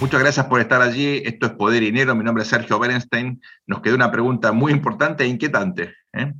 Muchas gracias por estar allí. Esto es Poder y Dinero. Mi nombre es Sergio Berenstein. Nos quedó una pregunta muy importante e inquietante. ¿eh?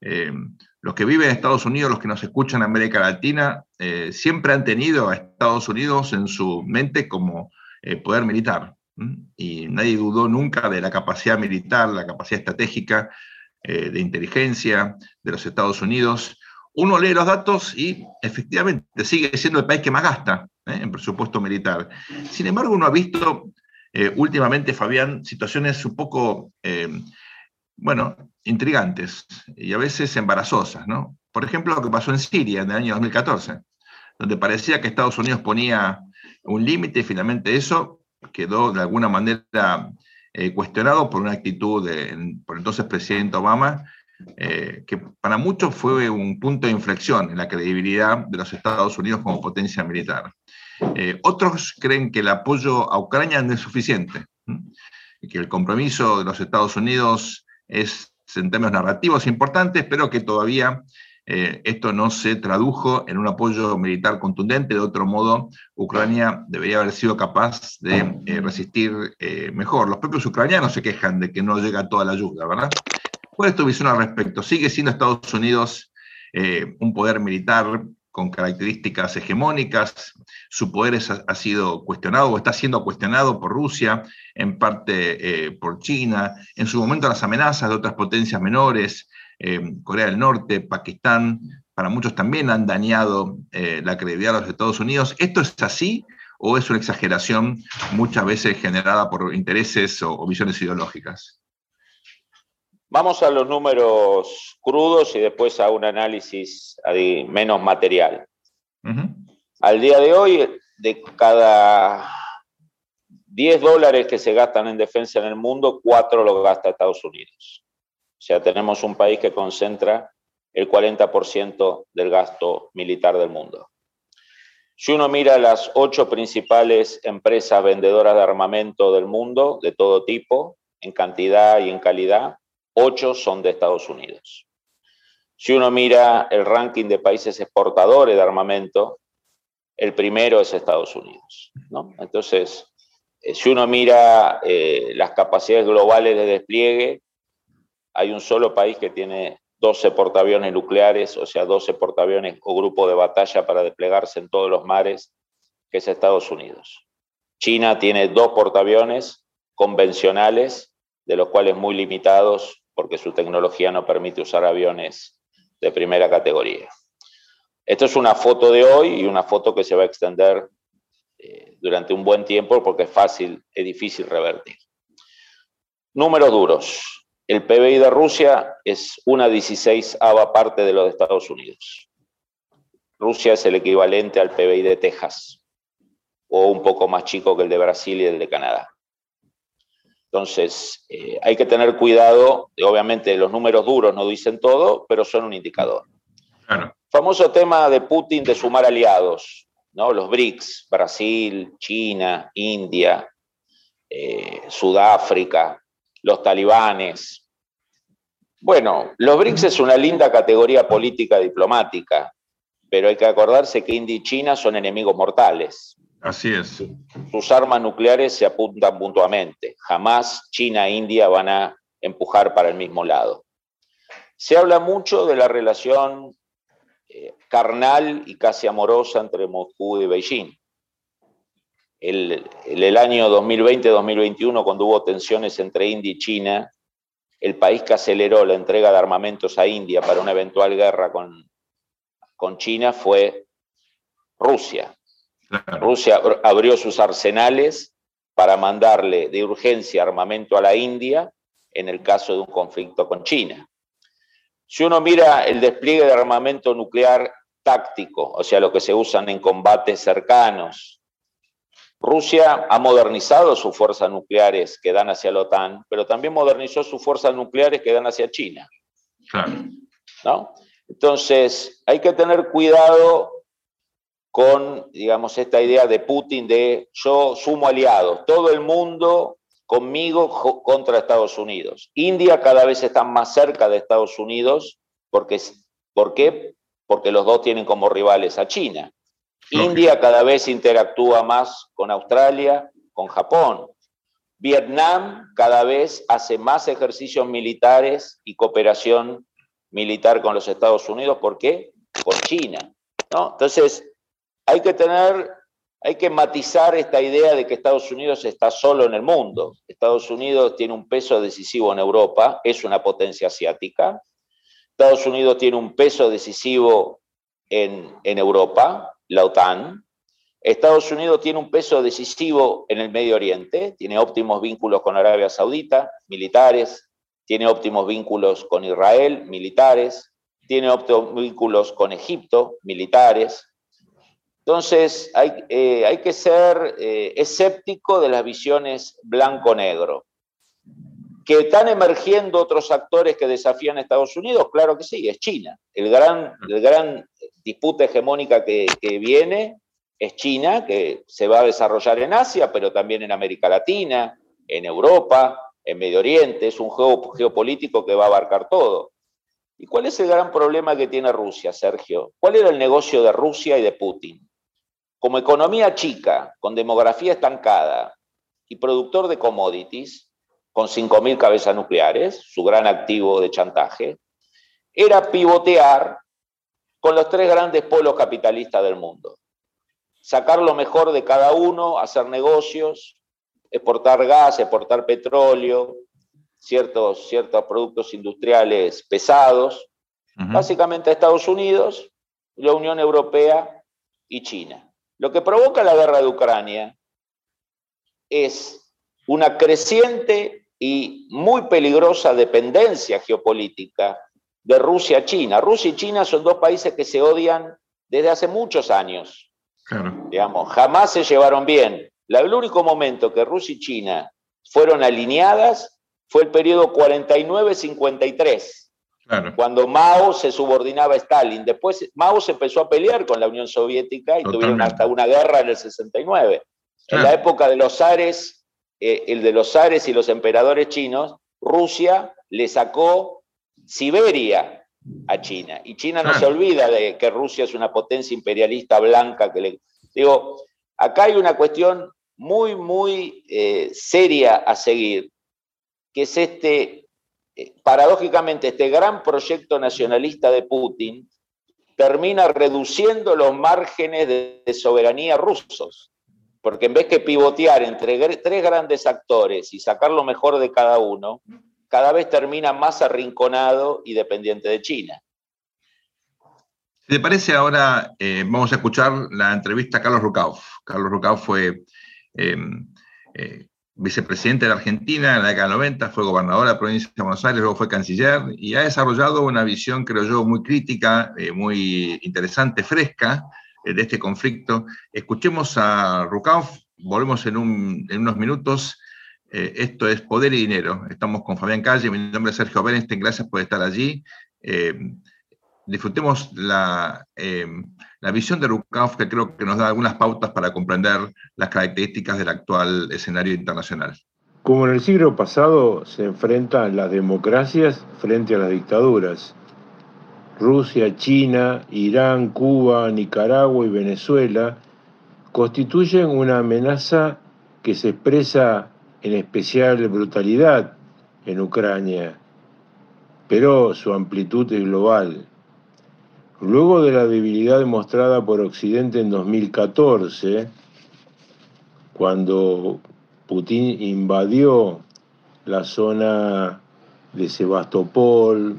Eh, los que viven en Estados Unidos, los que nos escuchan en América Latina, eh, siempre han tenido a Estados Unidos en su mente como poder militar. Y nadie dudó nunca de la capacidad militar, la capacidad estratégica, de inteligencia de los Estados Unidos. Uno lee los datos y efectivamente sigue siendo el país que más gasta ¿eh? en presupuesto militar. Sin embargo, uno ha visto eh, últimamente, Fabián, situaciones un poco, eh, bueno, intrigantes y a veces embarazosas, ¿no? Por ejemplo, lo que pasó en Siria en el año 2014, donde parecía que Estados Unidos ponía un límite y finalmente eso quedó de alguna manera cuestionado por una actitud del por entonces presidente Obama, que para muchos fue un punto de inflexión en la credibilidad de los Estados Unidos como potencia militar. Eh, otros creen que el apoyo a Ucrania no es suficiente que el compromiso de los Estados Unidos es en términos narrativos importante, pero que todavía eh, esto no se tradujo en un apoyo militar contundente. De otro modo, Ucrania debería haber sido capaz de eh, resistir mejor. Los propios ucranianos se quejan de que no llega toda la ayuda, ¿verdad? ¿Cuál es tu visión al respecto? ¿Sigue siendo Estados Unidos un poder militar con características hegemónicas. Su poder ha sido cuestionado o está siendo cuestionado por Rusia, en parte eh, por China. En su momento las amenazas de otras potencias menores, eh, Corea del Norte, Pakistán, para muchos también han dañado eh, la credibilidad de los Estados Unidos. ¿Esto es así o es una exageración muchas veces generada por intereses o visiones ideológicas? Vamos a los números crudos y después a un análisis menos material. Al día de hoy, de cada 10 dólares que se gastan en defensa en el mundo, 4 lo gasta Estados Unidos. O sea, tenemos un país que concentra el 40% del gasto militar del mundo. Si uno mira las ocho principales empresas vendedoras de armamento del mundo, de todo tipo, en cantidad y en calidad, ocho son de Estados Unidos. Si uno mira el ranking de países exportadores de armamento, el primero es Estados Unidos. Entonces, eh, si uno mira eh, las capacidades globales de despliegue, hay un solo país que tiene 12 portaaviones nucleares, o sea, 12 portaaviones o grupo de batalla para desplegarse en todos los mares, que es Estados Unidos. China tiene dos portaaviones convencionales, de los cuales muy limitados porque su tecnología no permite usar aviones de primera categoría. Esto es una foto de hoy y una foto que se va a extender eh, durante un buen tiempo porque es fácil, es difícil revertir. Números duros. El PBI de Rusia es una 16 parte de los de Estados Unidos. Rusia es el equivalente al PBI de Texas, o un poco más chico que el de Brasil y el de Canadá. Entonces, eh, hay que tener cuidado, obviamente los números duros no dicen todo, pero son un indicador. Famoso tema de Putin de sumar aliados, ¿no? los BRICS, Brasil, China, India, eh, Sudáfrica, los talibanes. Bueno, los BRICS es una linda categoría política diplomática, pero hay que acordarse que India y China son enemigos mortales. Así es. Sus armas nucleares se apuntan mutuamente. Jamás China e India van a empujar para el mismo lado. Se habla mucho de la relación eh, carnal y casi amorosa entre Moscú y Beijing. En el, año 2020-2021, cuando hubo tensiones entre India y China, el país que aceleró la entrega de armamentos a India para una eventual guerra con, con China fue Rusia. Rusia abrió sus arsenales para mandarle de urgencia armamento a la India en el caso de un conflicto con China. Si uno mira el despliegue de armamento nuclear táctico, o sea, lo que se usan en combates cercanos, Rusia ha modernizado sus fuerzas nucleares que dan hacia la OTAN, pero también modernizó sus fuerzas nucleares que dan hacia China. ¿No? Entonces, hay que tener cuidado con, digamos, esta idea de Putin de yo sumo aliados, todo el mundo conmigo contra Estados Unidos. India cada vez está más cerca de Estados Unidos porque, ¿por qué? Porque los dos tienen como rivales a China. India cada vez interactúa más con Australia, con Japón. Vietnam cada vez hace más ejercicios militares y cooperación militar con los Estados Unidos. ¿Por qué? Por China. ¿no? Entonces, hay que tener, hay que matizar esta idea de que Estados Unidos está solo en el mundo. Estados Unidos tiene un peso decisivo en Europa, es una potencia asiática. Estados Unidos tiene un peso decisivo en, en Europa, la OTAN. Estados Unidos tiene un peso decisivo en el Medio Oriente, tiene óptimos vínculos con Arabia Saudita, militares, tiene óptimos vínculos con Israel, militares, tiene óptimos vínculos con Egipto, militares. Entonces, hay, eh, hay que ser eh, escéptico de las visiones blanco-negro. ¿Que están emergiendo otros actores que desafían a Estados Unidos? Claro que sí, es China. El gran, el gran disputa hegemónica que, viene es China, que se va a desarrollar en Asia, pero también en América Latina, en Europa, en Medio Oriente. Es un juego geopolítico que va a abarcar todo. ¿Y cuál es el gran problema que tiene Rusia, Sergio? ¿Cuál era el negocio de Rusia y de Putin? Como economía chica, con demografía estancada y productor de commodities, con 5.000 cabezas nucleares, su gran activo de chantaje, era pivotear con los tres grandes polos capitalistas del mundo. Sacar lo mejor de cada uno, hacer negocios, exportar gas, exportar petróleo, ciertos, ciertos productos industriales pesados, básicamente Estados Unidos, la Unión Europea y China. Lo que provoca la guerra de Ucrania es una creciente y muy peligrosa dependencia geopolítica de Rusia a China. Rusia y China son dos países que se odian desde hace muchos años. Digamos, jamás se llevaron bien. el único momento que Rusia y China fueron alineadas fue el periodo 49-53, cuando Mao se subordinaba a Stalin. Después Mao se empezó a pelear con la Unión Soviética y tuvieron hasta una guerra en el 69. En la época de los zares, eh, el de los zares y los emperadores chinos, Rusia le sacó Siberia a China. Y China no se olvida de que Rusia es una potencia imperialista blanca que le... Digo, acá hay una cuestión muy, muy eh, seria a seguir, que es este, paradójicamente, este gran proyecto nacionalista de Putin termina reduciendo los márgenes de, soberanía rusos. Porque en vez que pivotear entre tres grandes actores y sacar lo mejor de cada uno, cada vez termina más arrinconado y dependiente de China. Si te parece, ahora eh, vamos a escuchar la entrevista a Carlos Rucauf. Carlos Rucauf fue eh, vicepresidente de la Argentina en la década del 90, fue gobernador de la provincia de Buenos Aires, luego fue canciller y ha desarrollado una visión, creo yo, muy crítica, eh, muy interesante, fresca de este conflicto. Escuchemos a Rucauf, volvemos en unos minutos eh, esto es Poder y Dinero. Estamos con Fabián Calle, mi nombre es Sergio Bernstein, gracias por estar allí. Disfrutemos la, eh, la, visión de Rukauf, que creo que nos da algunas pautas para comprender las características del actual escenario internacional. Como en el siglo pasado se enfrentan las democracias frente a las dictaduras. Rusia, China, Irán, Cuba, Nicaragua y Venezuela constituyen una amenaza que se expresa en especial brutalidad en Ucrania, pero su amplitud es global. Luego de la debilidad demostrada por Occidente en 2014, cuando Putin invadió la zona de Sebastopol,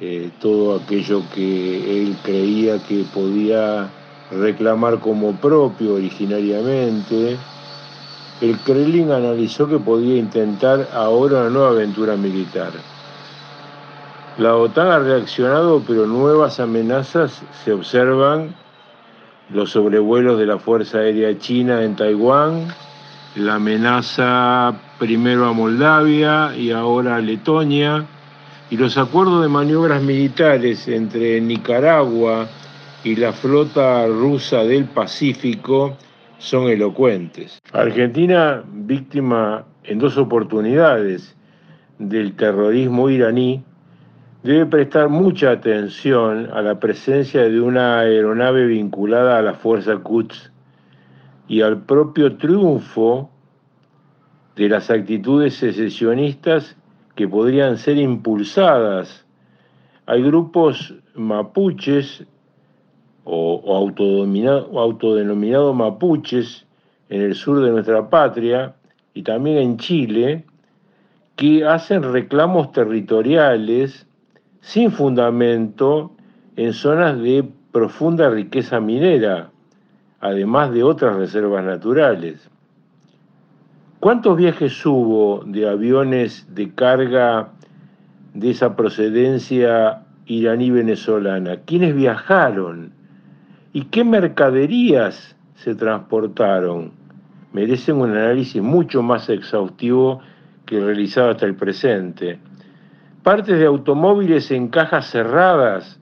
eh, todo aquello que él creía que podía reclamar como propio originariamente, el Kremlin analizó que podía intentar ahora una nueva aventura militar. La OTAN ha reaccionado, pero nuevas amenazas se observan los sobrevuelos de la Fuerza Aérea China en Taiwán, la amenaza primero a Moldavia y ahora a Letonia, y los acuerdos de maniobras militares entre Nicaragua y la flota rusa del Pacífico son elocuentes. Argentina, víctima en dos oportunidades del terrorismo iraní, debe prestar mucha atención a la presencia de una aeronave vinculada a la Fuerza Quds y al propio triunfo de las actitudes secesionistas que podrían ser impulsadas. Hay grupos mapuches o, autodenominados mapuches en el sur de nuestra patria y también en Chile que hacen reclamos territoriales sin fundamento en zonas de profunda riqueza minera, además de otras reservas naturales. ¿Cuántos viajes hubo de aviones de carga de esa procedencia iraní-venezolana? ¿Quiénes viajaron? ¿Y qué mercaderías se transportaron? Merecen un análisis mucho más exhaustivo que realizado hasta el presente partes de automóviles en cajas cerradas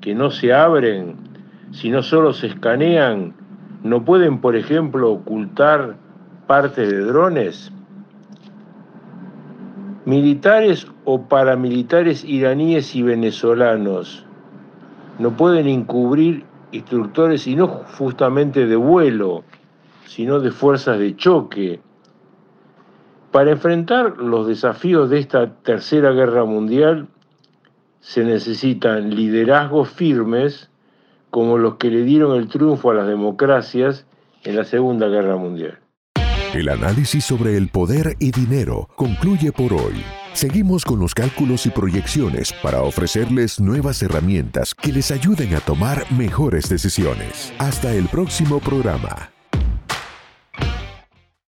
que no se abren, sino solo se escanean, no pueden, por ejemplo, ocultar partes de drones. Militares o paramilitares iraníes y venezolanos no pueden encubrir instructores y no justamente de vuelo, sino de fuerzas de choque para enfrentar los desafíos de esta tercera guerra mundial se necesitan liderazgos firmes como los que le dieron el triunfo a las democracias en la Segunda Guerra Mundial. El análisis sobre el poder y dinero concluye por hoy. Seguimos con los cálculos y proyecciones para ofrecerles nuevas herramientas que les ayuden a tomar mejores decisiones. Hasta el próximo programa.